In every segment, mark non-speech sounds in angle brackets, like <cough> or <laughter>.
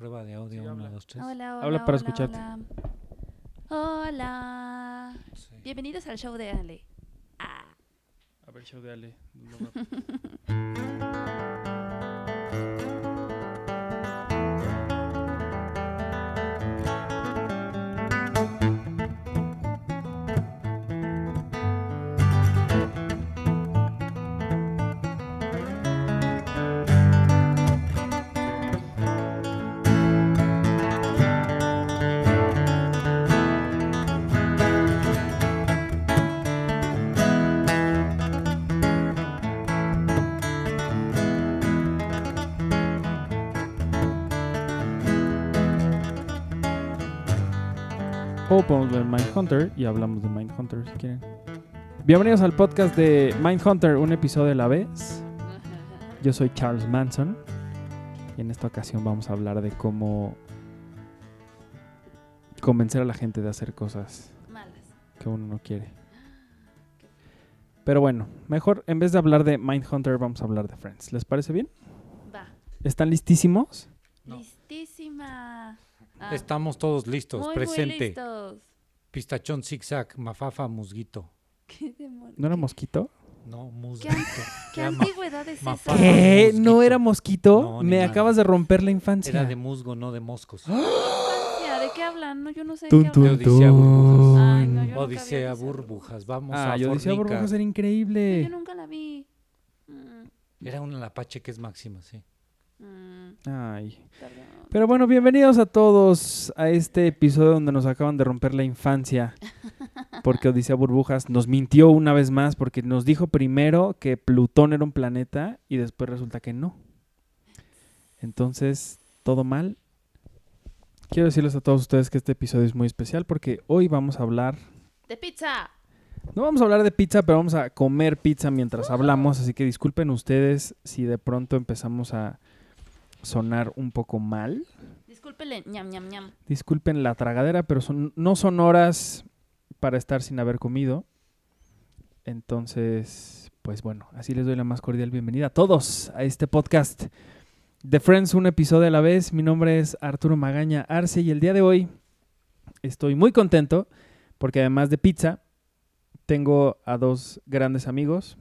Prueba de audio, Sí, uno, habla. dos, tres. Hola, hola. Habla para hola, escucharte. Hola. Hola. Sí. Bienvenidos al show de Ale. Ah. A ver, show de Ale. <laughs> O podemos ver Mindhunter y hablamos de Mindhunter si quieren. Bienvenidos al podcast de Mindhunter, un episodio a la vez. Yo soy Charles Manson y en esta ocasión vamos a hablar de cómo convencer a la gente de hacer cosas Malas. que uno no quiere. Pero bueno, mejor en vez de hablar de Mindhunter vamos a hablar de Friends. ¿Les parece bien? Va. ¿Están listísimos? No. Listísima. Ah, Estamos todos listos. muy, Presente. Muy listos. Pistachón zigzag, mafafa, musguito. <laughs> ¿Qué demonios? ¿No era mosquito? No, ¿Qué, musguito. <laughs> qué ma- antigüedad es esa? ¿Qué? mosquito. ¿No era mosquito? No, Me acabas de romper la infancia. Era de musgo, no de moscos. Infancia, ¿De qué hablan? No, yo no sé de Tun, qué tun, hablan. Odisea burbujas. Ay, no, yo Odisea Odisea burbujas. Vamos Ah, a yo fornicar. burbujas era Yo increíble. nunca la vi. Mm, Era una lapache que es máxima, sí. Mm, Ay. perdón. Pero bueno, bienvenidos a todos a este episodio donde nos acaban de romper la infancia. <laughs> Porque Odisea Burbujas nos mintió una vez más porque nos dijo primero que Plutón era un planeta y después resulta que no. Entonces, todo mal. Quiero decirles a todos ustedes que este episodio es muy especial porque hoy vamos a hablar ¡De pizza! No vamos a hablar de pizza, pero vamos a comer pizza mientras hablamos, así que disculpen ustedes si de pronto empezamos a sonar un poco mal. Ñam, ñam, ñam. Disculpen la tragadera, pero son, no son horas para estar sin haber comido. Entonces, pues bueno, así les doy la más cordial bienvenida a todos a este podcast de Friends, un episodio a la vez. Mi nombre es Arturo Magaña Arce y el día de hoy estoy muy contento porque además de pizza, tengo a dos grandes amigos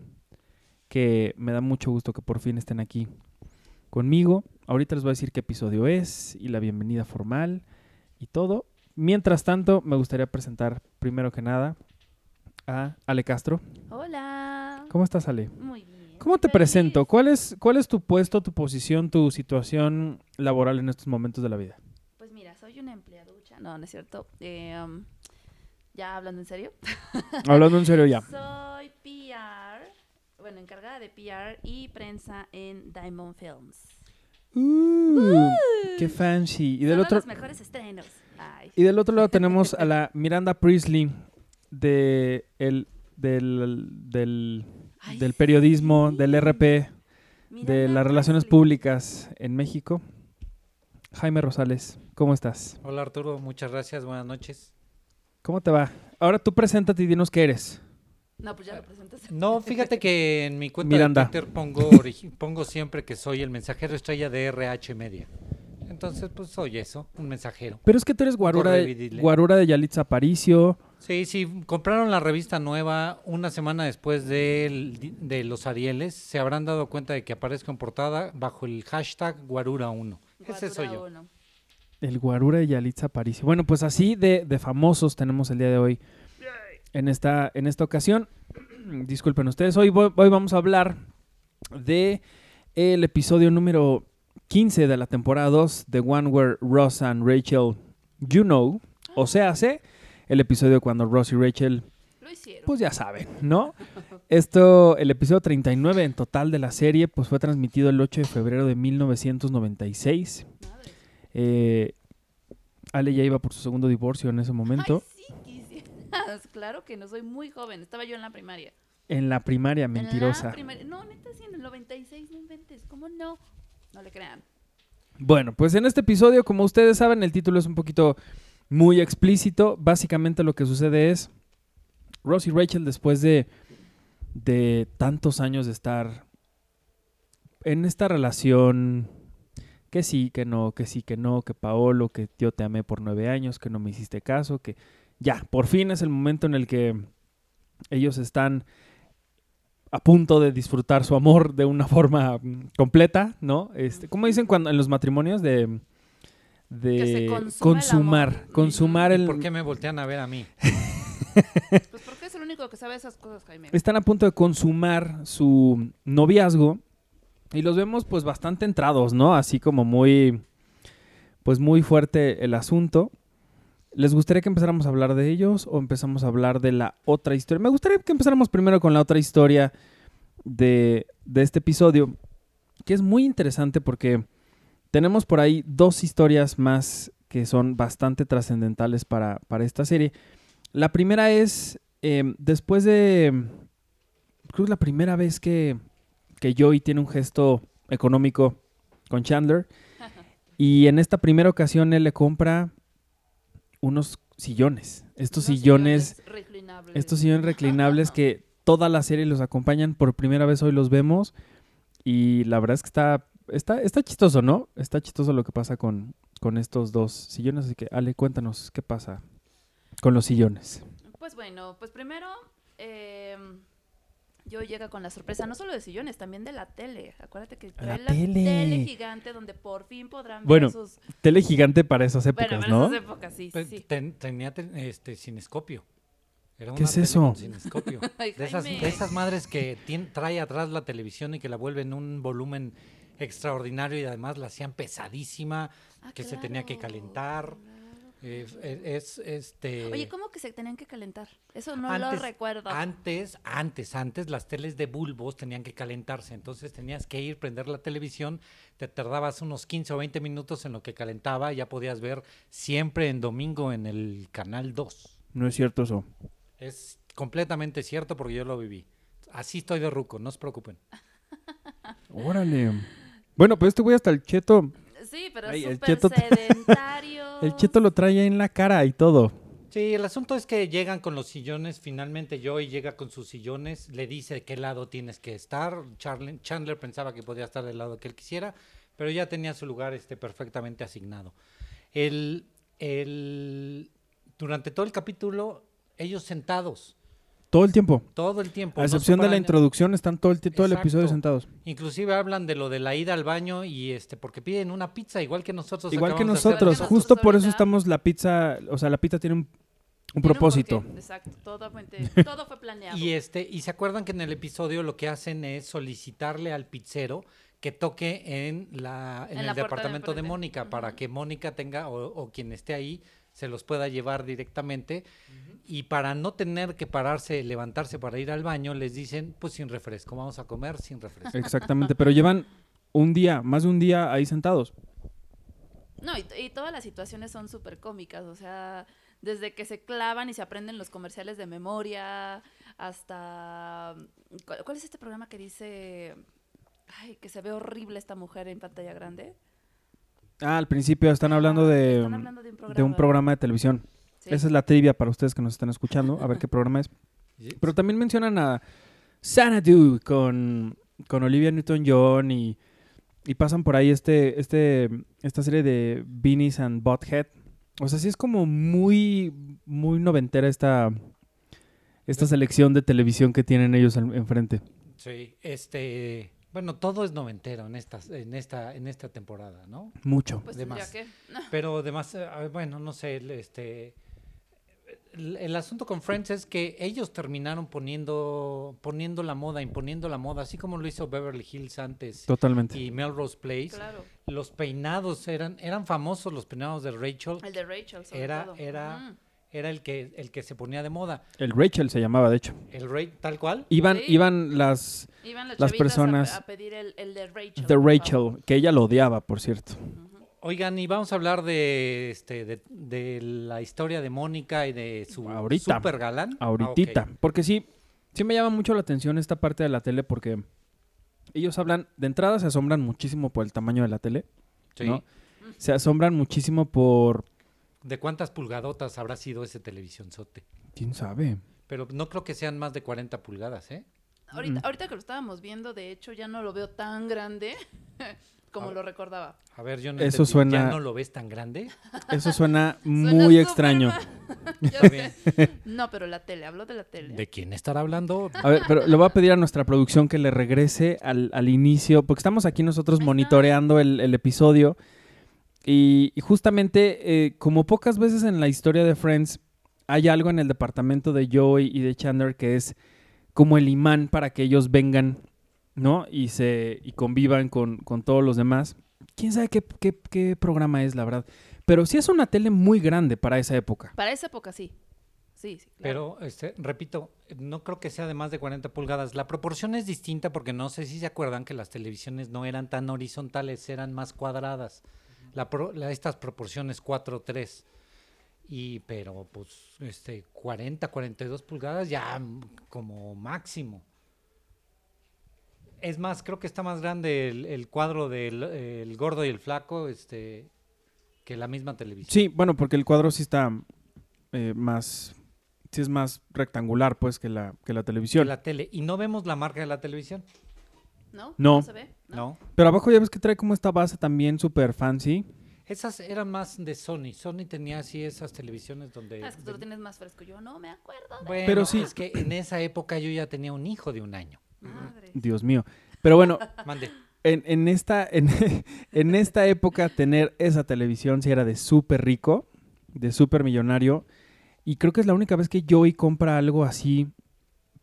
que me da mucho gusto que por fin estén aquí conmigo. Ahorita les voy a decir qué episodio es y la bienvenida formal y todo. Mientras tanto, me gustaría presentar primero que nada a Ale Castro. Hola. ¿Cómo estás, Ale? Muy bien. ¿Cómo te Feliz. presento? ¿Cuál es, ¿Cuál es tu puesto, tu posición, tu situación laboral en estos momentos de la vida? Pues mira, soy una empleaducha. No, no es cierto. Eh, um, ya hablando en serio. <laughs> Hablando en serio ya. Soy PR. Bueno, encargada de PR y prensa en Diamond Films. Uh, ¡Qué fancy! Y del, Son otro, los mejores estrenos. Ay. y del otro lado <laughs> tenemos a la Miranda Priestley de el, del, del, Ay, del periodismo, sí. del RP, de las relaciones Priestley. públicas en México. Jaime Rosales, ¿cómo estás? Hola Arturo, muchas gracias, buenas noches. ¿Cómo te va? Ahora tú preséntate y dinos qué eres. No, pues ya lo presentas. No, fíjate que en mi cuenta Miranda. de Twitter pongo, pongo siempre que soy el mensajero estrella de RH Media. Entonces, pues soy eso, un mensajero. Pero es que tú eres guarura de, guarura de Yalitza Aparicio. Sí, sí, compraron la revista nueva una semana después di- de, los Arieles. Se habrán dado cuenta de que aparezco en portada bajo el hashtag Guarura1. Ese soy yo. Uno. El guarura de Yalitza Aparicio. Bueno, pues así de, de famosos tenemos el día de hoy en esta, en esta ocasión. <clears throat> Disculpen ustedes, hoy, voy- hoy vamos a hablar de el episodio número 15 de la temporada 2 de One Where Ross and Rachel You Know. O sea, hace el episodio cuando Ross y Rachel Lo hicieron. pues ya saben, ¿no? <laughs> Esto, el episodio 39 en total de la serie, pues fue transmitido el 8 de febrero de 1996. Madre. Eh, Ale ya iba por su segundo divorcio en ese momento. Ay. <laughs> Claro que no soy muy joven. Estaba yo en la primaria. En la primaria, En la mentirosa. primaria. No, neta, sí, en el 96, no inventes. ¿Cómo no? No le crean. Bueno, pues en este episodio, como ustedes saben, el título es un poquito muy explícito. Básicamente lo que sucede es, Ross y Rachel después de, de tantos años de estar en esta relación que sí, que no, que sí, que no, que Paolo, que yo te amé por nueve años, que no me hiciste caso, que ya, por fin es el momento en el que ellos están a punto de disfrutar su amor de una <laughs> forma mm, completa, ¿no? Este, ¿Cómo dicen cuando en los matrimonios de de Que se el consumar, amor. consumar ¿Y el ¿Por qué me voltean a ver a mí? <laughs> Pues porque es el único que sabe esas cosas, Jaime. están a punto de consumar su noviazgo y los vemos pues bastante entrados, ¿no? Así como muy pues muy fuerte el asunto. ¿Les gustaría que empezáramos a hablar de ellos o empezamos a hablar de la otra historia? Me gustaría que empezáramos primero con la otra historia de, de este episodio, que es muy interesante porque tenemos por ahí dos historias más que son bastante trascendentales para, para esta serie. La primera es, eh, después de, creo que es la primera vez que, que Joey tiene un gesto económico con Chandler. <laughs> Y en esta primera ocasión él le compra unos sillones. Estos Unos sillones, reclinables. estos sillones reclinables que toda la serie los acompañan. Por primera vez hoy los vemos. Y la verdad es que está, está, está chistoso, ¿no? Está chistoso lo que pasa con, con estos dos sillones. Así que, Ale, cuéntanos qué pasa con los sillones. Pues bueno, pues primero eh, yo llega con la sorpresa no solo de sillones, también de la tele. Acuérdate que trae La la, tele. tele. gigante donde por fin podrán Bueno, ver sus... Tele gigante para esas épocas, Bueno, para ¿no? esas épocas, sí, ten- tenía te- este cinescopio. Era ¿Qué una es tele eso? <laughs> Ay, de, esas, Jaime. de esas madres que tien- trae atrás la televisión y que la vuelven un volumen extraordinario y además la hacían pesadísima, Ah, que se tenía que calentar. claro. Eh, es este. Oye, ¿cómo que se tenían que calentar? Eso no lo antes, recuerdo. Antes, antes, antes las teles de bulbos tenían que calentarse, entonces tenías que ir, prender la televisión, te tardabas unos 15 o 20 minutos en lo que calentaba, ya podías ver siempre en domingo en el canal 2. No es cierto eso. Es completamente cierto porque yo lo viví. Así estoy de ruco, no se preocupen. <laughs> Órale. Bueno, pues este güey hasta el cheto, Sí, pero Ay, el súper cheto- sedentario. El cheto lo trae en la cara y todo. Sí, el asunto es que llegan con los sillones, finalmente Joey llega con sus sillones, le dice qué lado tienes que estar. Chandler pensaba que podía estar del lado que él quisiera, pero ya tenía su lugar este, perfectamente asignado. El, el- durante todo el capítulo, ellos sentados, Todo el tiempo. todo el tiempo. A no excepción de la introducción, están todo el, todo el episodio sentados. Inclusive hablan de lo de la ida al baño y este porque piden una pizza igual que nosotros. Igual que nosotros, Nosotros justo por eso estamos la pizza, o sea, la pizza tiene un, propósito. Exacto, todo fue, <laughs> todo fue planeado. Y este, y se acuerdan que en el episodio lo que hacen es solicitarle al pizzero que toque en la en, En el la puerta de departamento de. Mónica para que Mónica tenga o, o quien esté ahí se los pueda llevar directamente y para no tener que pararse, levantarse para ir al baño, les dicen, pues sin refresco, vamos a comer sin refresco. Exactamente, pero llevan un día, más de un día ahí sentados. No, y, y todas las situaciones son súper cómicas, o sea, desde que se clavan y se aprenden los comerciales de memoria, hasta... ¿Cuál, cuál es este programa que dice... Ay, que se ve horrible esta mujer en pantalla grande? Ah, al principio están hablando Ajá, de, están hablando de un programa. de un programa de televisión. Sí. Esa es la trivia para ustedes que nos están escuchando, a ver <laughs> qué programa es. Pero también mencionan a Xanadu con, con Olivia Newton-John y, y pasan por ahí este, este, esta serie de Beanies and Butthead. O sea, sí es como muy, muy noventera esta, esta selección de televisión que tienen ellos enfrente. Sí, este, bueno, todo es noventero en esta, en esta, en esta temporada, ¿no? Mucho. Pues de más. que... Pero además, eh, ah, bueno, no sé, el, este, el, el asunto con Friends es que ellos terminaron poniendo, poniendo la moda, imponiendo la moda, así como lo hizo Beverly Hills antes Totalmente. y Melrose Place. Claro, Los peinados eran, eran famosos los peinados de Rachel. el de Rachel sobre Era- todo. era-. Era el que, el que se ponía de moda. El Rachel se llamaba, de hecho. El Ray, tal cual. Iban, Sí. iban las Iban las, a- personas a, pedir el, el de Rachel. de. Rachel, que ella lo odiaba, por cierto. Oigan, y vamos a hablar de, este, de, de la historia de Mónica y de su Ahorita. super galán. Ah, Ahorita. Porque sí, sí me llama mucho la atención esta parte de la tele porque ellos hablan, de entrada se asombran muchísimo por el tamaño de la tele, Sí. ¿no? Se asombran muchísimo por... ¿De cuántas pulgadotas habrá sido ese televisionzote? ¿Quién sabe? Pero no creo que sean más de 40 pulgadas, ¿eh? Ahorita, Mm. ahorita que lo estábamos viendo, de hecho, ya no lo veo tan grande. <laughs> como lo recordaba. A ver, yo no Eso entendí. suena- ¿Ya no lo ves tan grande? <laughs> Eso suena <laughs> muy extraño. No, pero la tele, hablo de la tele. ¿De quién estará hablando? A ver, pero le voy a pedir a nuestra producción que le regrese al, al inicio, porque estamos aquí nosotros monitoreando el, el episodio. Y, y justamente, eh, como pocas veces en la historia de Friends, hay algo en el departamento de Joey y de Chandler que es como el imán para que ellos vengan, ¿no? Y se y convivan con, con todos los demás. ¿Quién sabe qué, qué- qué programa es, la verdad? Pero sí es una tele muy grande para esa época. Para esa época sí. Sí, sí. claro. Pero, este, repito, no creo que sea de más de 40 pulgadas. La proporción es distinta porque no sé si se acuerdan que las televisiones no eran tan horizontales, eran más cuadradas. La pro- la- estas proporciones 4-3. Y, pero, pues, este, 40, 42 pulgadas ya mm, como máximo. Es más, creo que está más grande el, el cuadro del el gordo y el flaco, este, que la misma televisión. Sí, bueno, porque el cuadro sí está eh, más. Sí es más rectangular, pues, que la, que la que televisión. la tele. Y no vemos la marca de la televisión. ¿No? No. se ve? No. Pero abajo ya ves que trae como esta base también súper fancy. Esas eran más de Sony. Sony tenía así esas televisiones donde... Ah, es que tú lo tienes más fresco. Yo no me acuerdo. De... Bueno, Pero sí. es que en esa época yo ya tenía un hijo de un año. Madre. Dios mío. Pero bueno, <laughs> Mande. en, en esta, en, <laughs> en esta época tener esa televisión sí era de súper rico, de súper millonario. Y creo que es la única vez que Joey compra algo así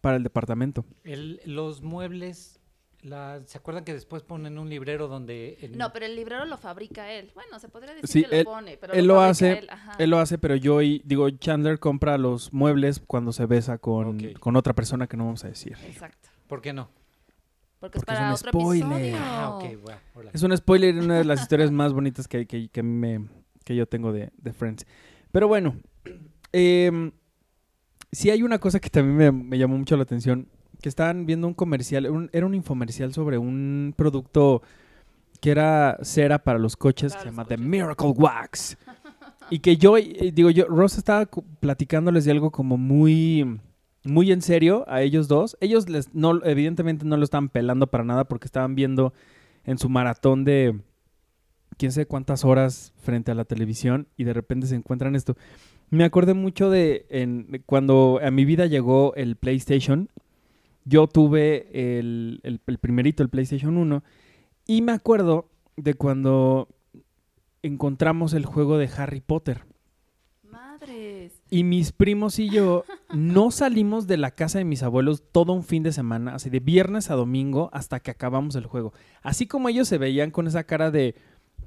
para el departamento. El- los muebles, la- ¿se acuerdan que después ponen un librero donde... en- No, pero el librero lo fabrica él. Bueno, se podría decir Sí, que lo él- pone, pero él lo hace, él, lo hace, pero Joey, digo, Chandler compra los muebles cuando se besa con, con otra persona que no vamos a decir. Exacto. ¿Por qué no? Porque, Porque es es para un otro spoiler. episodio. Ah. Es un spoiler y una de las historias más bonitas que, que, que, me- que yo tengo de, de Friends. Pero bueno, sí hay una cosa que también me, me llamó mucho la atención, que estaban viendo un comercial, un- era un infomercial sobre un producto que era cera para los coches, Para que se llama The. Miracle Wax. y que yo, eh, digo yo, Ross estaba platicándoles de algo como muy, muy en serio a ellos dos. Ellos les, no, evidentemente no lo estaban pelando para nada porque estaban viendo en su maratón de quién sabe cuántas horas frente a la televisión y de repente se encuentran esto. Me acordé mucho de en, cuando a mi vida llegó el PlayStation. Yo tuve el, el- el primerito, el PlayStation 1, y me acuerdo de cuando encontramos el juego de Harry Potter. Madres. Y mis primos y yo no salimos de la casa de mis abuelos todo un fin de semana, así de viernes a domingo, hasta que acabamos el juego. Así como ellos se veían con esa cara de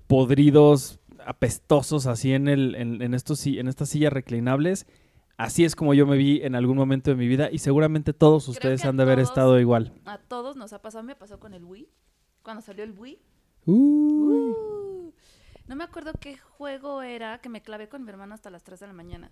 podridos, apestosos, así en, el, en, en estos, en estas sillas reclinables, así es como yo me vi en algún momento de mi vida y seguramente todos Creo ustedes han de haber todos- estado igual. A todos nos ha pasado. Me pasó con el Wii. Cuando salió el Wii. Uh, no me acuerdo qué juego era que me clavé con mi hermano hasta las 3 de la mañana.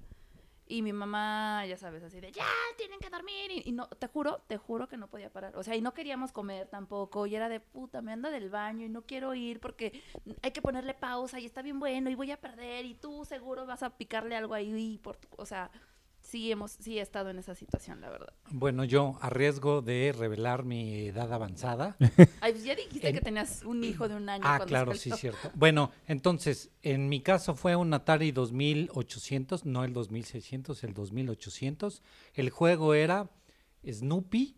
Y mi mamá, ya sabes, así de, ya, tienen que dormir. Y, y no, te juro, te juro que no podía parar. O sea, y no queríamos comer tampoco. Y era de, puta, me anda del baño y no quiero ir porque hay que ponerle pausa y está bien bueno y voy a perder. Y tú seguro vas a picarle algo ahí. Por tu- o sea, sí, hemos, sí he estado en esa situación, la verdad. Bueno, yo, a riesgo de revelar mi edad avanzada. <laughs> Ay, pues ya dijiste En- que tenías un hijo de un año. ah, cuando claro, sí, cierto. Bueno, entonces, en mi caso fue un Atari 2800, no el 2600, el 2800. El juego era Snoopy.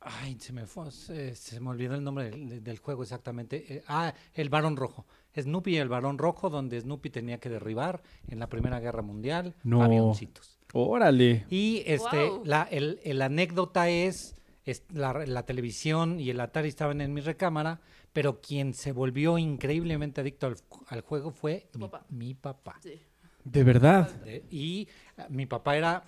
Ay, se me fue, se, se me olvidó el nombre del, del juego exactamente. Eh, ah, el Barón Rojo. Snoopy y el Barón Rojo, donde Snoopy tenía que derribar en la Primera Guerra Mundial No. avioncitos. Órale. Y este, la, el, el anécdota es, es la, la televisión y el Atari estaban en mi recámara, pero quien se volvió increíblemente adicto al, al juego fue mi, papá. mi papá. Sí. De verdad. De- y ah, mi papá era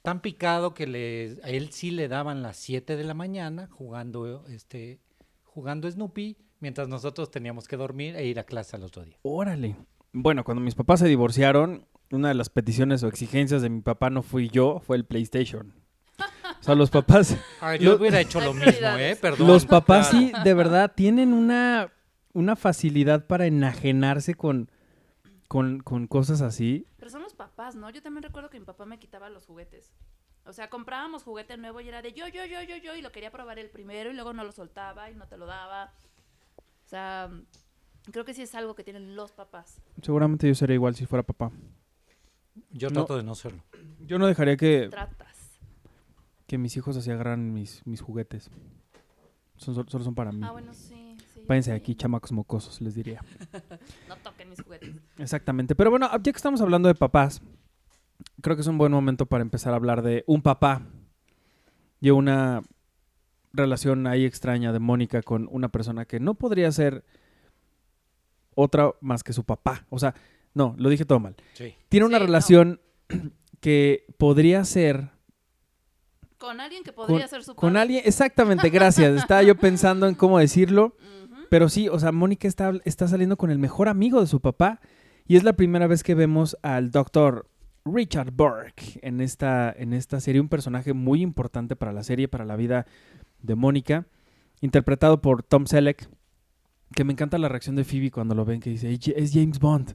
tan picado que le, a él sí le daban las 7 de la mañana jugando, este, jugando Snoopy, mientras nosotros teníamos que dormir e ir a clase al otro día. Órale. Bueno, cuando mis papás se divorciaron, una de las peticiones o exigencias de mi papá no fui yo, fue el PlayStation. O sea, los papás, <laughs> Ah, yo hubiera hecho lo mismo, ¿eh? Perdón. los papás Claro. sí, de verdad, tienen una, una facilidad para enajenarse con, con, con cosas así. Pero son los papás, ¿no? Yo también recuerdo que mi papá me quitaba los juguetes. O sea, comprábamos juguete nuevo y era de yo, yo, yo, yo, yo, y lo quería probar el primero y luego no lo soltaba y no te lo daba. Sea, creo que sí es algo que tienen los papás. Seguramente yo sería igual si fuera papá. Yo No. trato de no serlo. Yo no dejaría que, Tratas. que mis hijos así agarran mis, mis juguetes. Son, solo son para mí. Ah, bueno, sí. sí Váyanse sí. aquí, chamacos mocosos, les diría. <laughs> No toquen mis juguetes. Exactamente. Pero bueno, ya que estamos hablando de papás, creo que es un buen momento para empezar a hablar de un papá y una relación ahí extraña de Mónica con una persona que no podría ser otra más que su papá. O sea, no, lo dije todo mal. Sí. Tiene una Sí, no. relación <clears throat> que podría ser Con alguien que podría con, ser su con padre. alguien. Exactamente, gracias. Estaba yo pensando en cómo decirlo. Pero sí, o sea, Mónica está, está saliendo con el mejor amigo de su papá y es la primera vez que vemos al doctor Richard Burke en esta, en esta serie, un personaje muy importante para la serie, para la vida de Mónica, interpretado por Tom Selleck, que me encanta la reacción de Phoebe cuando lo ven, que dice, "Es es James Bond,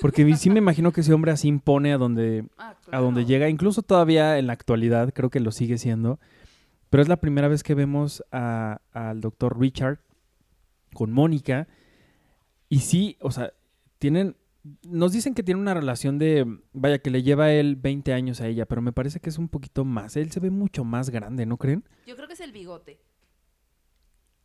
porque sí me imagino que ese hombre así impone a donde, Ah, a donde llega, incluso todavía en la actualidad, creo que lo sigue siendo. Pero es la primera vez que vemos a- al doctor Richard con Mónica. Y sí, o sea, tienen. Nos dicen que tiene una relación de. Vaya, que le lleva él 20 años a ella, pero me parece que es un poquito más. Él se ve mucho más grande, ¿no creen? Yo creo que es el bigote.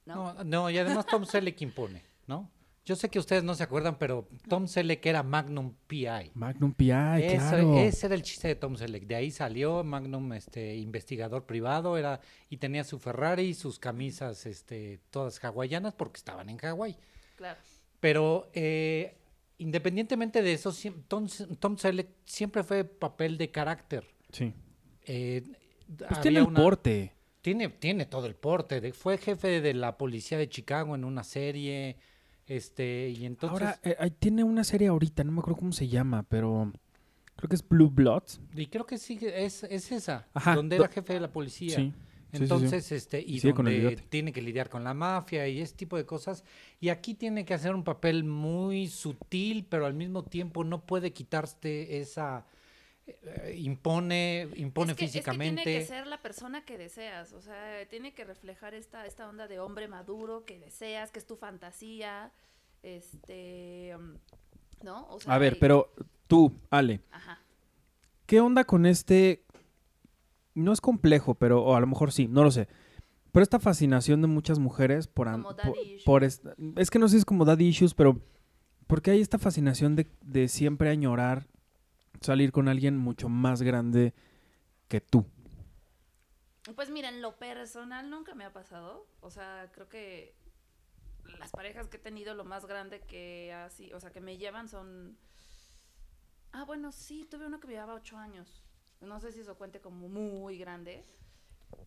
¿No? No, no, y además Tom Selleck impone, ¿no? Yo sé que ustedes no se acuerdan, pero Tom Selleck era Magnum PI. Magnum PI, claro. Ese era el chiste de Tom Selleck. De ahí salió Magnum, este, investigador privado, era y tenía su Ferrari y sus camisas, este, todas hawaianas porque estaban en Hawái. Claro. Pero eh, independientemente de eso, Tom, Tom Selleck siempre fue papel de carácter. Sí. Eh, Pues tiene el una- porte. Tiene, tiene todo el porte. de- fue jefe de la policía de Chicago en una serie. Este, y entonces. Ahora, eh, tiene una serie ahorita, no me acuerdo cómo se llama, pero creo que es Blue Bloods. y creo que sí, es, es esa. Ajá, Donde do- era jefe de la policía. Sí. Sí, sí. Entonces, este, y donde tiene que lidiar con la mafia y ese tipo de cosas. Y aquí tiene que hacer un papel muy sutil, pero al mismo tiempo no puede quitarte esa. eh, impone, impone es que, físicamente. Es que tiene que ser la persona que deseas, o sea, tiene que reflejar esta, esta onda de hombre maduro que deseas, que es tu fantasía, este, ¿no? O sea, A ver, pero tú, Ale, Ajá. ¿qué onda con este? No es complejo, pero o a lo mejor sí, no lo sé. Pero esta fascinación de muchas mujeres por, Como por- issues. por es, es que no sé si es como daddy issues, pero porque hay esta fascinación de, de siempre añorar salir con alguien mucho más grande que tú. Pues mira, en lo personal nunca me ha pasado, o sea, creo que las parejas que he tenido lo más grande que así, o sea, que me llevan son... Ah, bueno, sí, tuve uno que me llevaba ocho años. No sé si eso cuente como muy grande,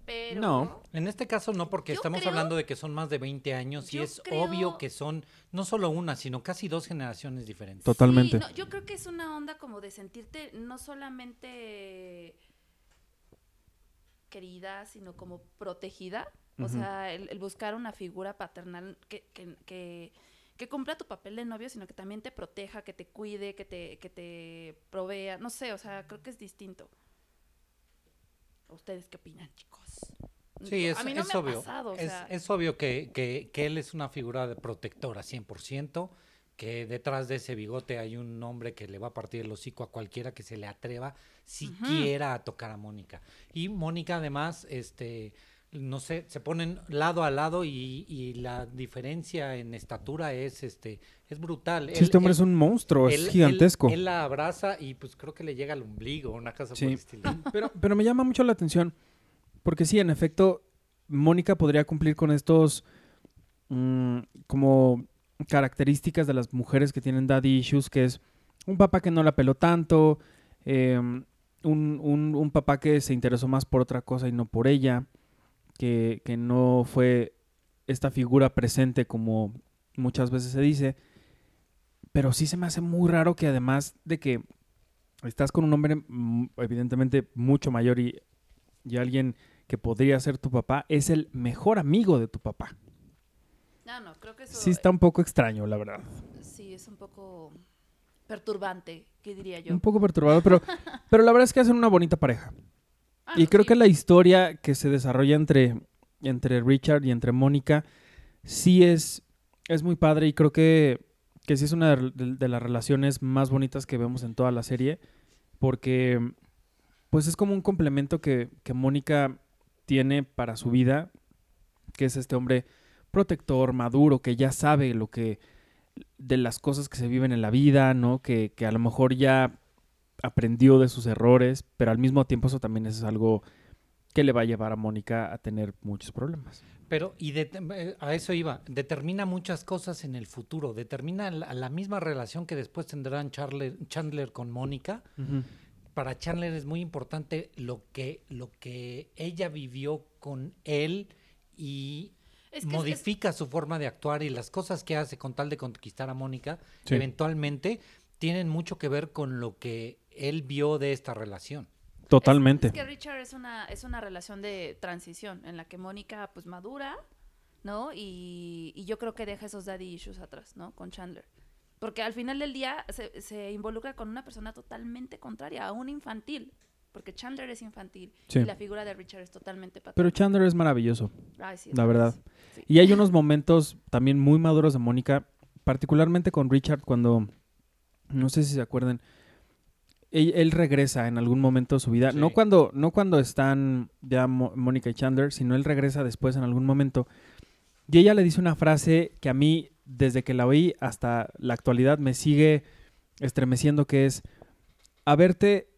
pero... No. En este caso no, porque estamos creo- hablando de que son más de 20 años y es creo- obvio que son no solo una, sino casi dos generaciones diferentes. Totalmente. Sí, no, yo creo que es una onda como de sentirte no solamente querida, sino como protegida. O sea, el, el buscar una figura paternal que, que, que, que cumpla tu papel de novio, sino que también te proteja, que te cuide, que te, que te provea. No sé, o sea, creo que es distinto. ¿Ustedes qué opinan, chicos? Sí, es, A mí no es me ha obvio. pasado, o es, sea, es obvio que, que- que él es una figura de protectora 100%, que detrás de ese bigote hay un hombre que le va a partir el hocico a cualquiera que se le atreva siquiera a tocar a Mónica. Y Mónica además, este, no sé, se ponen lado a lado y, y la diferencia en estatura es, este, es brutal. Sí, este hombre es un monstruo, él- es gigantesco. Él, la abraza y pues creo que le llega al ombligo, una cosa Sí. por el estilo. <laughs> Pero, pero me llama mucho la atención, porque sí, en efecto, Mónica podría cumplir con estos mm, como características de las mujeres que tienen daddy issues, que es un papá que no la peló tanto, eh, un, un- un papá que se interesó más por otra cosa y no por ella, que, que no fue esta figura presente como muchas veces se dice, pero sí se me hace muy raro que además de que estás con un hombre mm, evidentemente mucho mayor y, y alguien que podría ser tu papá, es el mejor amigo de tu papá. No, no, creo que eso Sí está un poco extraño, la verdad. sí es un poco perturbante, ¿qué diría yo? Un poco perturbado, pero, <laughs> pero la verdad es que hacen una bonita pareja. Ah, Y creo sí. que la historia que se desarrolla entre, entre Richard y entre Mónica sí es Es muy padre y creo que, que sí es una de, de- de las relaciones más bonitas que vemos en toda la serie. Porque pues es como un complemento que, que Mónica tiene para su vida, que es este hombre protector, maduro, que ya sabe lo que de las cosas que se viven en la vida, ¿no? Que, que a lo mejor ya aprendió de sus errores, pero al mismo tiempo eso también es algo que le va a llevar a Mónica a tener muchos problemas. Pero, y de- eh, a eso iba, determina muchas cosas en el futuro, determina la, la misma relación que después tendrán Charler- Chandler con Mónica. Para Chandler es muy importante lo que, lo que ella vivió con él y Es que es- modifica su forma de actuar y las cosas que hace con tal de conquistar a Mónica, Sí. eventualmente tienen mucho que ver con lo que él vio de esta relación. Totalmente. Es, es que Richard es una, es una relación de transición en la que Mónica pues madura, ¿no? Y, y yo creo que deja esos daddy issues atrás, ¿no? Con Chandler. Porque al final del día se, se involucra con una persona totalmente contraria, a un infantil. Porque Chandler es infantil Sí. y la figura de Richard es totalmente Pero paterna. Chandler es maravilloso. Ay, sí, es la verdad. Sí. Y hay unos momentos también muy maduros de Mónica, particularmente con Richard cuando, no sé si se acuerdan, él, él regresa en algún momento de su vida, no cuando no cuando están ya Mónica y Chandler, sino él regresa después en algún momento. Y ella le dice una frase que a mí, desde que la oí hasta la actualidad, me sigue estremeciendo, que es, haberte,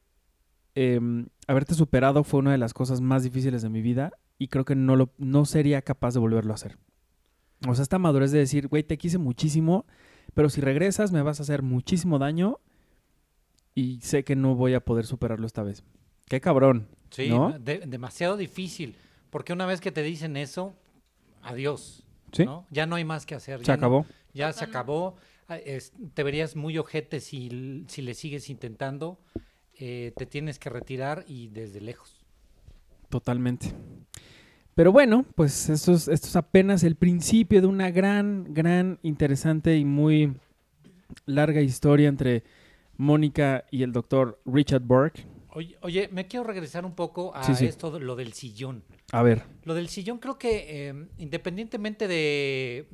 em, haberte superado fue una de las cosas más difíciles de mi vida y creo que no, lo, no sería capaz de volverlo a hacer. O sea, esta madurez de decir, güey, te quise muchísimo, pero si regresas me vas a hacer muchísimo daño y sé que no voy a poder superarlo esta vez. Qué cabrón. Sí, ¿No? de- demasiado difícil, porque una vez que te dicen eso, adiós. Sí. ¿no? Ya no hay más que hacer. Se ya no- acabó. ya se acabó. Ah, es- te verías muy ojete si, si le sigues intentando. eh, te tienes que retirar y desde lejos. Totalmente. Pero bueno, pues esto es, esto es apenas el principio de una gran, gran, interesante y muy larga historia entre Mónica y el doctor Richard Burke. Oye, oye, me quiero regresar un poco a Sí, sí. esto, lo del sillón. A ver, Lo del sillón creo que eh, independientemente de,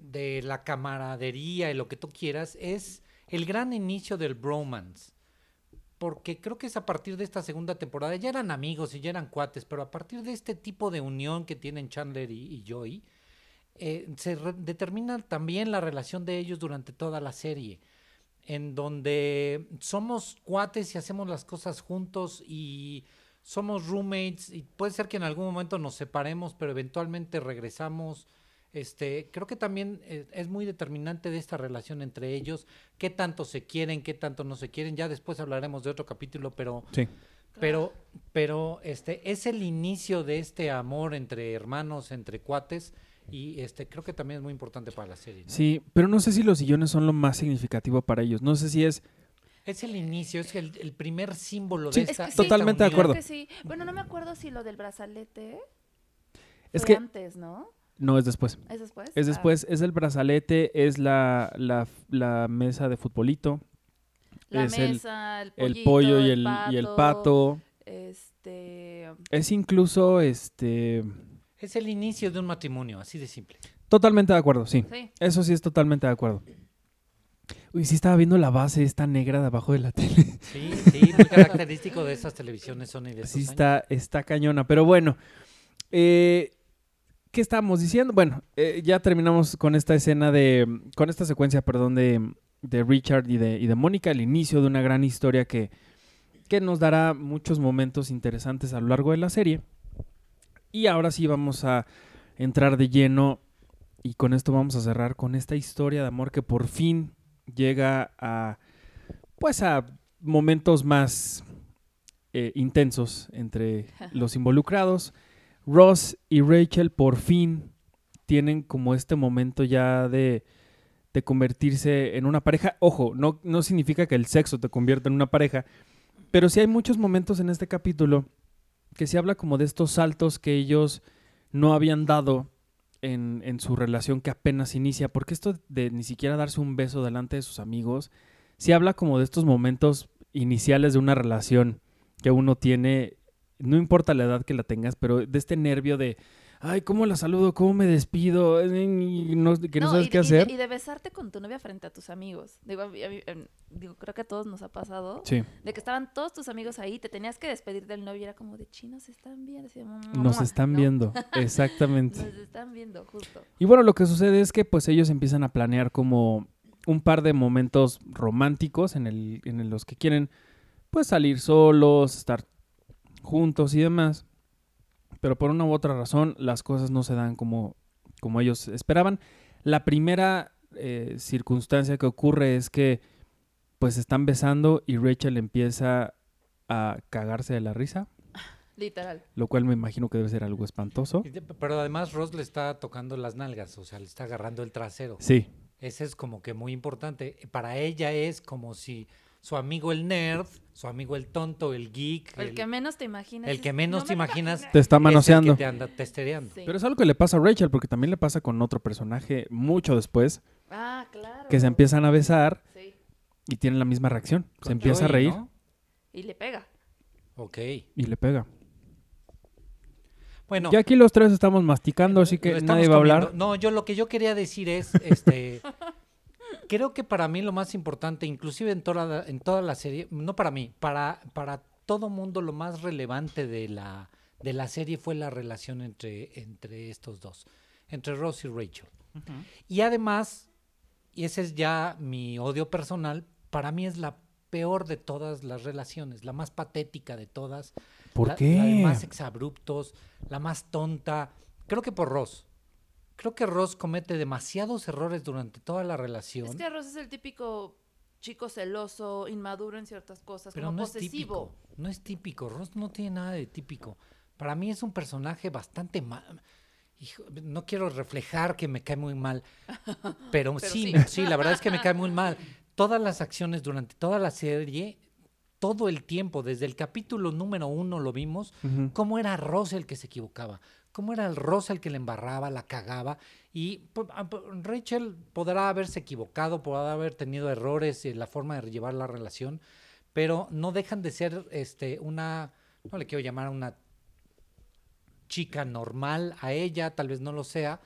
de la camaradería y lo que tú quieras, es el gran inicio del bromance. Porque creo que es a partir de esta segunda temporada, ya eran amigos y ya eran cuates, pero a partir de este tipo de unión que tienen Chandler y, y Joey, eh, se determina también la relación de ellos durante toda la serie, en donde somos cuates y hacemos las cosas juntos y somos roommates y puede ser que en algún momento nos separemos, pero eventualmente regresamos. Este, creo que también eh, es muy determinante de esta relación entre ellos, qué tanto se quieren, qué tanto no se quieren. Ya después hablaremos de otro capítulo, pero sí. pero, pero este es el inicio de este amor entre hermanos, entre cuates, y este creo que también es muy importante para la serie. ¿no? Sí, pero no sé si los sillones son lo más significativo para ellos. No sé si es... Es el inicio, es el, el primer símbolo Sí, de es esta. que sí. Totalmente de acuerdo. Sí. Bueno, no me acuerdo si lo del brazalete Es fue que... antes, ¿no? No, es después. ¿Es después? Es Ah, después, es el brazalete, es la, la, la mesa de futbolito, la es el- mesa, el, el pollito, pollo y el, y el pato. Este. Es incluso, este... Es el inicio de un matrimonio, así de simple. Totalmente de acuerdo, sí. Sí. Eso sí es totalmente de acuerdo. Uy, sí estaba viendo la base esta negra de abajo de la <laughs> tele. Sí, sí, muy característico de esas televisiones Sony de Sí está, está cañona. Pero bueno, eh, ¿qué estábamos diciendo? Bueno, eh, ya terminamos con esta escena de, con esta secuencia, perdón, de, de Richard y de, y de Mónica, el inicio de una gran historia que, que nos dará muchos momentos interesantes a lo largo de la serie. Y ahora sí vamos a entrar de lleno y con esto vamos a cerrar con esta historia de amor que por fin llega a, pues a momentos más eh, intensos entre <laughs> los involucrados. Ross y Rachel por fin tienen como este momento ya de, de convertirse en una pareja. Ojo, no, no significa que el sexo te convierta en una pareja, pero sí hay muchos momentos en este capítulo que se habla como de estos saltos que ellos no habían dado en, en su relación que apenas inicia, porque esto de ni siquiera darse un beso delante de sus amigos, se habla como de estos momentos iniciales de una relación que uno tiene, no importa la edad que la tengas, pero de este nervio de, ay, ¿cómo la saludo? ¿Cómo me despido? Y no- que no, sabes y, qué y de- hacer. Y de, besarte con tu novia frente a tus amigos. Digo, a mí- a mí, em, digo, creo que a todos nos ha pasado. Sí, De que estaban todos tus amigos ahí, te tenías que despedir del novio y era como de chinos están viendo. así nos están ¿no? viendo, <laughs> exactamente. Nos están viendo, justo. Y bueno, lo que sucede es que pues ellos empiezan a planear como un par de momentos románticos en, el, en los que quieren pues salir solos, estar juntos y demás. Pero por una u otra razón las cosas no se dan como, como ellos esperaban. La primera eh, circunstancia que ocurre es que pues están besando y Rachel empieza a cagarse de la risa, <laughs> Literal. lo cual me imagino que debe ser algo espantoso. Pero además Ross le está tocando las nalgas, o sea, le está agarrando el trasero. Sí, Ese es como que muy importante. Para ella es como si su amigo el nerd, su amigo el tonto, el geek, El, que menos te imaginas. el que menos "No te me imaginas imaginé". te está es el manoseando. que te anda testereando. Sí. Pero es algo que le pasa a Rachel, porque también le pasa con otro personaje mucho después, Ah, claro. que se empiezan a besar Sí. y tienen la misma reacción. Se empieza a reír ¿no? Y le pega. Ok. y le pega. Bueno, Ya aquí los tres estamos masticando, así que nadie va a hablar. No, yo lo que yo quería decir es, este, <laughs> creo que para mí lo más importante, inclusive en toda, la- en toda la serie, no para mí, para, para todo mundo lo más relevante de la, de la serie fue la relación entre, entre estos dos, entre Ross y Rachel. Y además, y ese es ya mi odio personal, para mí es la peor de todas las relaciones, la más patética de todas. ¿Por la, qué? La de más exabruptos, la más tonta. Creo que por Ross. Creo que Ross comete demasiados errores durante toda la relación. Es que Ross es el típico chico celoso, inmaduro en ciertas cosas, pero como no es posesivo. típico. No es típico. Ross no tiene nada de típico. Para mí es un personaje bastante mal. Hijo, no quiero reflejar que me cae muy mal, <laughs> pero, Pero sí, sí. sí, la verdad es que me cae muy mal. Todas las acciones durante toda la serie, todo el tiempo, desde el capítulo número uno lo vimos, cómo era Ross el que se equivocaba, cómo era el Ross el que le embarraba, la cagaba. Y pu- ah, pu- Rachel podrá haberse equivocado, podrá haber tenido errores en la forma de llevar la relación, pero no dejan de ser este, una, no le quiero llamar una chica normal a ella, tal vez no lo sea,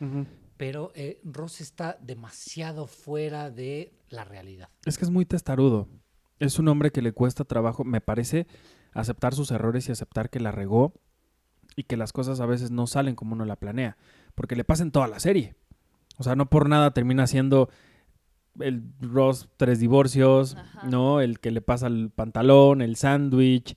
pero eh, Ross está demasiado fuera de la realidad. Es que es muy testarudo. Es un hombre que le cuesta trabajo, me parece, aceptar sus errores y aceptar que la regó y que las cosas a veces no salen como uno la planea. Porque le pasa en toda la serie. O sea, no por nada termina siendo el Ross tres divorcios, Ajá. ¿no? El que le pasa el pantalón, el sándwich.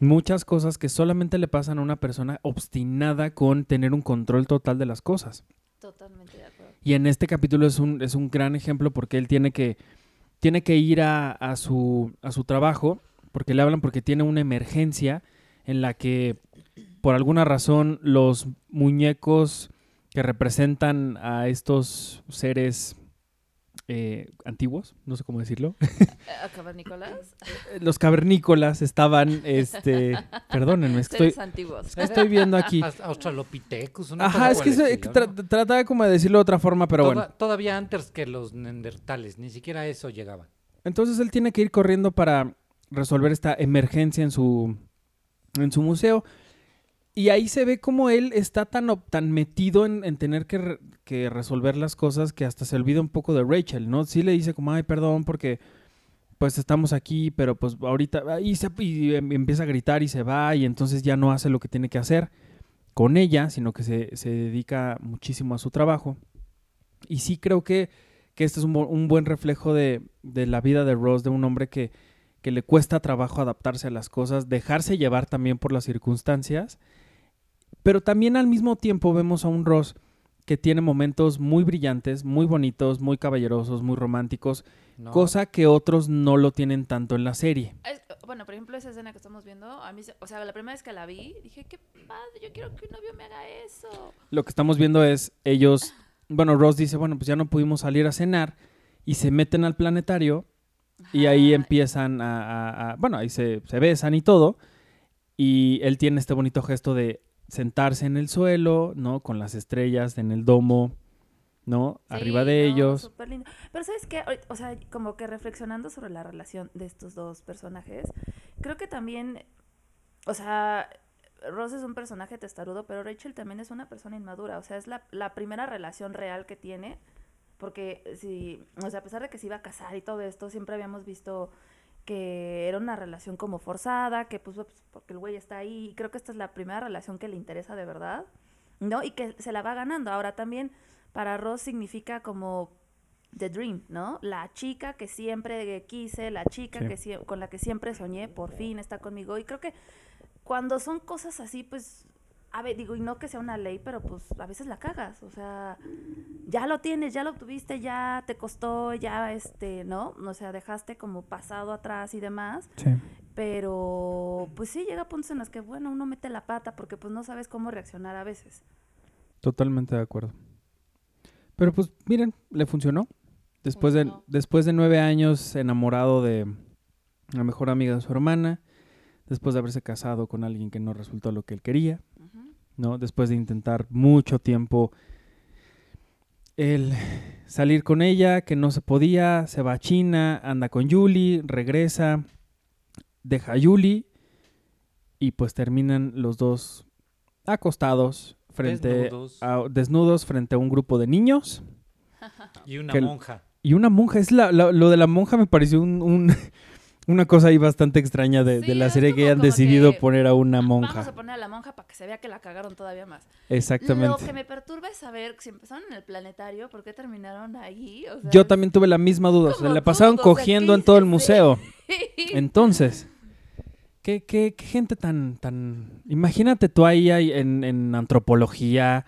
Muchas cosas que solamente le pasan a una persona obstinada con tener un control total de las cosas. Totalmente de acuerdo. Y en este capítulo es un, es un gran ejemplo porque él tiene que, tiene que ir a, a su, a su trabajo, porque le hablan porque tiene una emergencia en la que por alguna razón los muñecos que representan a estos seres eh, antiguos, no sé cómo decirlo, <laughs> Eh, ¿Acabar Nicolás? los cavernícolas estaban, este, <laughs> perdónenme, es que estoy, antiguos. es que estoy viendo aquí. <laughs> Australopithecus, una Ajá, cosa es que, el se- estilo, tra- ¿no? trataba como de decirlo de otra forma, pero bueno. Toda- Todavía antes que los neandertales, ni siquiera a eso llegaban. Entonces él tiene que ir corriendo para resolver esta emergencia en su, en su museo. Y ahí se ve como él está tan, tan metido en, en tener que, que resolver las cosas que hasta se olvida un poco de Rachel, ¿no? Sí le dice como, ay, perdón, porque pues estamos aquí, pero pues ahorita... Y, se, em- empieza a gritar y se va y entonces ya no hace lo que tiene que hacer con ella, sino que se, se dedica muchísimo a su trabajo. Y sí creo que, que este es un, un buen reflejo de, de la vida de Ross, de un hombre que, que le cuesta trabajo adaptarse a las cosas, dejarse llevar también por las circunstancias, pero también al mismo tiempo vemos a un Ross que tiene momentos muy brillantes, muy bonitos, muy caballerosos, muy románticos, ¿no? cosa que otros no lo tienen tanto en la serie. Es- bueno, por ejemplo, esa escena que estamos viendo, a mí, se- o sea, la primera vez que la vi, dije, qué padre, yo quiero que un novio me haga eso. Lo que estamos viendo es ellos, bueno, Ross dice, bueno, pues ya no pudimos salir a cenar y se meten al planetario y ahí empiezan a, a- a- bueno, ahí se, se besan y todo. Y él tiene este bonito gesto de sentarse en el suelo, ¿no? Con las estrellas en el domo, ¿no? Arriba de no, ellos. súper lindo. Pero ¿sabes qué? O sea, como que reflexionando sobre la relación de estos dos personajes, creo que también, o sea, Ross es un personaje testarudo, pero Rachel también es una persona inmadura. O sea, es la, la primera relación real que tiene. Porque si, o sea, a pesar de que se iba a casar y todo esto, siempre habíamos visto que era una relación como forzada, que pues, pues porque el güey está ahí. Y creo que esta es la primera relación que le interesa de verdad, ¿no? Y que se la va ganando. Ahora también para Ross significa como the dream, ¿no? La chica que siempre quise, la chica Sí. que con la que siempre soñé, por fin está conmigo. Y creo que cuando son cosas así, pues, a ver, digo, y no que sea una ley, pero pues a veces la cagas, o sea, ya lo tienes, ya lo obtuviste, ya te costó, ya este, ¿no? O sea, dejaste como pasado atrás y demás, Sí. pero pues sí llega a puntos en los que, bueno, uno mete la pata porque pues no sabes cómo reaccionar a veces. Totalmente de acuerdo. Pero pues miren, le funcionó. Después de, después de nueve años enamorado de la mejor amiga de su hermana, después de haberse casado con alguien que no resultó lo que él quería. ¿No? Después de intentar mucho tiempo el salir con ella, que no se podía, se va a China, anda con Yuli, regresa, deja a Yuli y pues terminan los dos acostados frente Desnudos. a desnudos frente a un grupo de niños <laughs> Y una que monja. y una monja. Es la, la- lo de la monja me pareció un- un- <laughs> una cosa ahí bastante extraña de, de Sí, la es serie que como- como decidido que, poner a una Vamos a monja. poner a la monja para que se vea que la cagaron todavía más. Exactamente. Lo que me perturba es saber si empezaron en el planetario, ¿por qué terminaron ahí? O sea, Yo también tuve la misma duda. Se como la pasaron o sea, cogiendo ¿qué en todo el museo. <laughs> Entonces, ¿qué, qué, qué gente tan, tan... Imagínate tú ahí, ahí en, en antropología,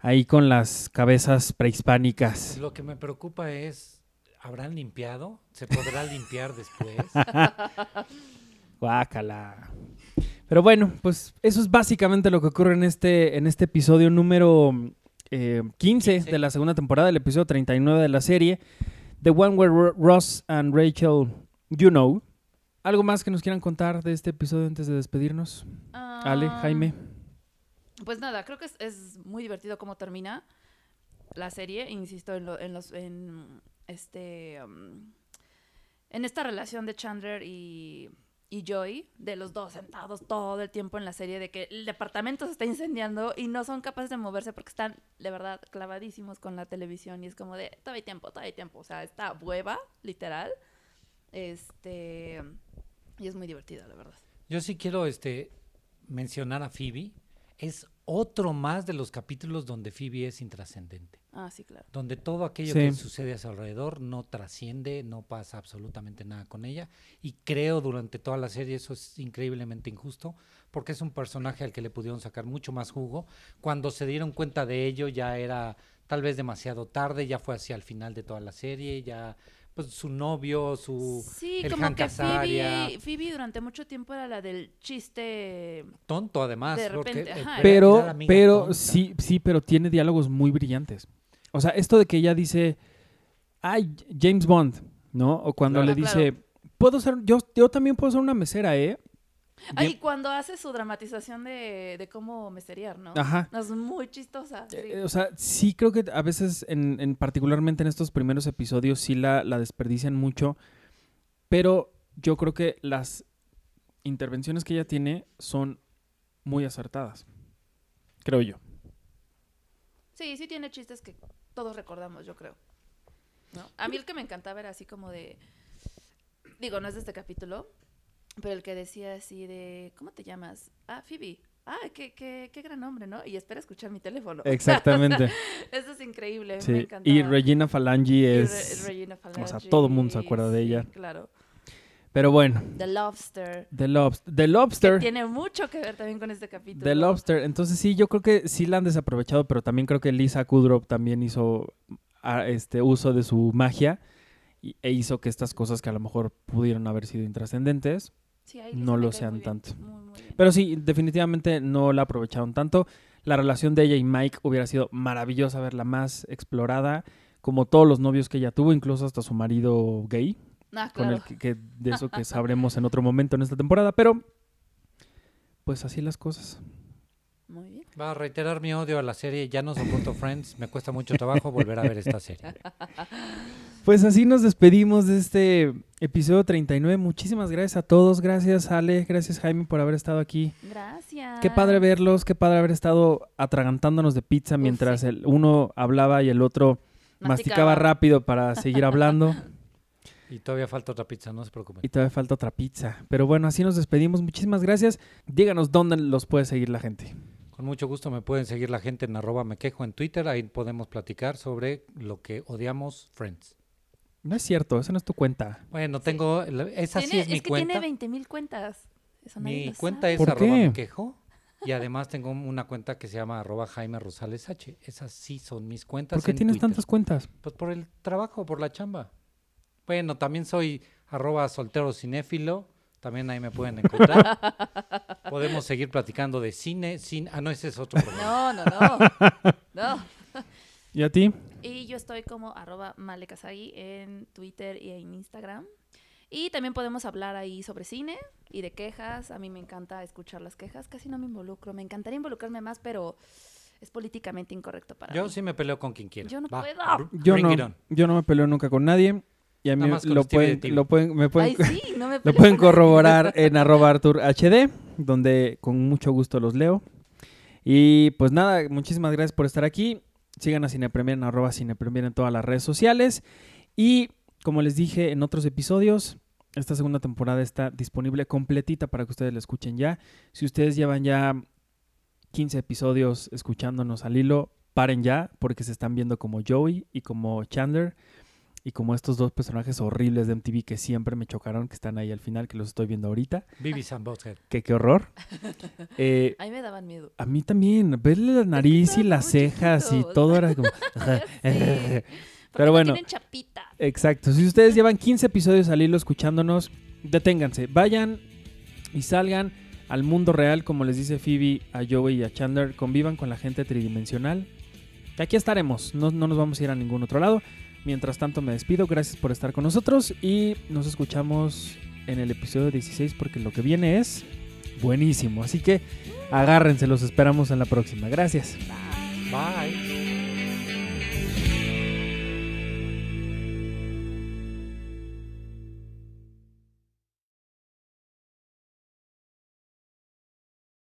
ahí con las cabezas prehispánicas. Lo que me preocupa es, ¿habrán limpiado? ¿Se podrá limpiar después? <laughs> Guácala. Pero bueno, pues eso es básicamente lo que ocurre en este, en este episodio número eh, 15 15. de la segunda temporada, el episodio 39 de la serie. The One Where Ro- Ross and Rachel, you know. ¿Algo más que nos quieran contar de este episodio antes de despedirnos? Ale, Ah, Jaime. Pues nada, creo que es, es muy divertido cómo termina la serie, insisto, en, lo- en los en este um, en esta relación de Chandler y, y Joy, de los dos sentados todo el tiempo en la serie, de que el departamento se está incendiando y no son capaces de moverse porque están, de verdad, clavadísimos con la televisión y es como de, todavía hay tiempo, todavía hay tiempo, o sea, está hueva, literal. Este, y es muy divertido, la verdad. Yo sí quiero este, mencionar a Phoebe. Es otro más de los capítulos donde Phoebe es intrascendente. Ah, sí, claro. Donde todo aquello Sí. que sucede a su alrededor no trasciende, no pasa absolutamente nada con ella. Y creo durante toda la serie eso es increíblemente injusto, porque es un personaje al que le pudieron sacar mucho más jugo. Cuando se dieron cuenta de ello ya era tal vez demasiado tarde, ya fue hacia el final de toda la serie, ya pues su novio, su Sí, el como Hank que. Phoebe, Phoebe durante mucho tiempo era la del chiste. tonto además, De porque, repente, eh, ajá, era- era Pero, pero tonta. sí, sí, pero tiene diálogos muy brillantes. O sea, esto de que ella dice, ay, James Bond, ¿no? O cuando Claro. le dice, puedo ser, yo, yo también puedo ser una mesera, ¿eh? Ay, Jam- y cuando hace su dramatización de, de cómo meseriar, ¿no? Ajá. Es muy chistosa. sí. Eh, o sea, sí creo que a veces, en, en particularmente en estos primeros episodios, sí la, la desperdician mucho. Pero yo creo que las intervenciones que ella tiene son muy acertadas. Creo yo. Sí, sí tiene chistes que todos recordamos, yo creo. ¿No? A mí el que me encantaba era así como de. Digo, no es de este capítulo, pero el que decía así de. ¿Cómo te llamas? Ah, Phoebe. Ah, qué, qué, qué gran nombre, ¿no? Y espera escuchar mi teléfono. Exactamente. <laughs> Eso es increíble. Me Sí. encantaba. Y Regina Falangi Re- es... Regina o sea, Falangi, todo mundo se acuerda de sí, ella. Claro. Pero bueno, The Lobster. The, Lobs- The Que Lobster. tiene mucho que ver también con este capítulo. The Lobster. Entonces sí, yo creo que sí la han desaprovechado, pero también creo que Lisa Kudrow también hizo ah, este uso de su magia y- e hizo que estas cosas que a lo mejor pudieron haber sido intrascendentes, Sí, ahí no lo sean muy bien, tanto. muy, muy bien. Pero sí, definitivamente no la aprovecharon tanto. La relación de ella y Mike hubiera sido maravillosa verla más explorada, como todos los novios que ella tuvo, incluso hasta su marido gay, Ah, con claro. el que, que- de eso que <laughs> sabremos en otro momento en esta temporada, pero pues así las cosas. Muy bien. Va a reiterar mi odio a la serie. Ya no soporto Friends. Me cuesta mucho trabajo volver a ver esta serie. <laughs> Pues así nos despedimos de este episodio 39. Muchísimas gracias a todos. Gracias Ale, gracias Jaime por haber estado aquí. Gracias. Qué padre verlos, qué padre haber estado atragantándonos de pizza mientras sí. el uno hablaba y el otro masticaba rápido para seguir hablando. <laughs> Y todavía falta otra pizza, no se preocupen. Y todavía falta otra pizza. Pero bueno, así nos despedimos. Muchísimas gracias. Díganos dónde los puede seguir la gente. Con mucho gusto me pueden seguir la gente en arroba me quejo en Twitter. Ahí podemos platicar sobre lo que odiamos Friends. No es cierto, esa no es tu cuenta. Bueno, tengo... Esa sí es mi que cuenta. tiene 20 mil cuentas. Eso nadie Mi lo cuenta sabe. es ¿Por arroba qué? me quejo. Y además tengo una cuenta que se llama arroba Jaime Rosales H. Esas sí son mis cuentas. ¿Por qué en tienes Twitter. tantas cuentas? Pues por el trabajo, por la chamba. Bueno, también soy arroba soltero cinéfilo. También ahí me pueden encontrar. <laughs> Podemos seguir platicando de cine, cine. Ah, no, ese es otro programa. No, no, no. no. ¿Y a ti? Y yo estoy como arroba malekasagi en Twitter y en Instagram. Y también podemos hablar ahí sobre cine y de quejas. A mí me encanta escuchar las quejas. Casi no me involucro. Me encantaría involucrarme más, pero es políticamente incorrecto para Yo mí. sí me peleo con quien quiera. Yo no Va, puedo. Yo no, yo no me peleo nunca con nadie. Y a mí lo pueden, lo pueden, me pueden, Ay, sí, no me <laughs> lo pueden corroborar en arroba Artur HD, donde con mucho gusto los leo. Y pues nada, muchísimas gracias por estar aquí. Sigan a Cinepremier en en todas las redes sociales. Y como les dije en otros episodios, esta segunda temporada está disponible completita para que ustedes la escuchen ya. Si ustedes llevan ya 15 episodios escuchándonos al hilo, paren ya porque se están viendo como Joey y como Chandler y como estos dos personajes horribles de MTV que siempre me chocaron, que están ahí al final, que los estoy viendo ahorita. Beavis and Butthead. Que qué horror. <laughs> Eh, A mí me daban miedo. a mí también, verle la nariz y las cejas y todo era como... <laughs> sé. ¿Por Pero no bueno. tienen chapita. Exacto. Si ustedes llevan 15 episodios al hilo escuchándonos, deténganse. Vayan y salgan al mundo real, como les dice Phoebe a Joey y a Chandler. Convivan con la gente tridimensional. Aquí estaremos. No, no nos vamos a ir a ningún otro lado. Mientras tanto, me despido. Gracias por estar con nosotros. Y nos escuchamos en el episodio 16 porque lo que viene es buenísimo. Así que agárrense. Los esperamos en la próxima. Gracias. Bye. Bye.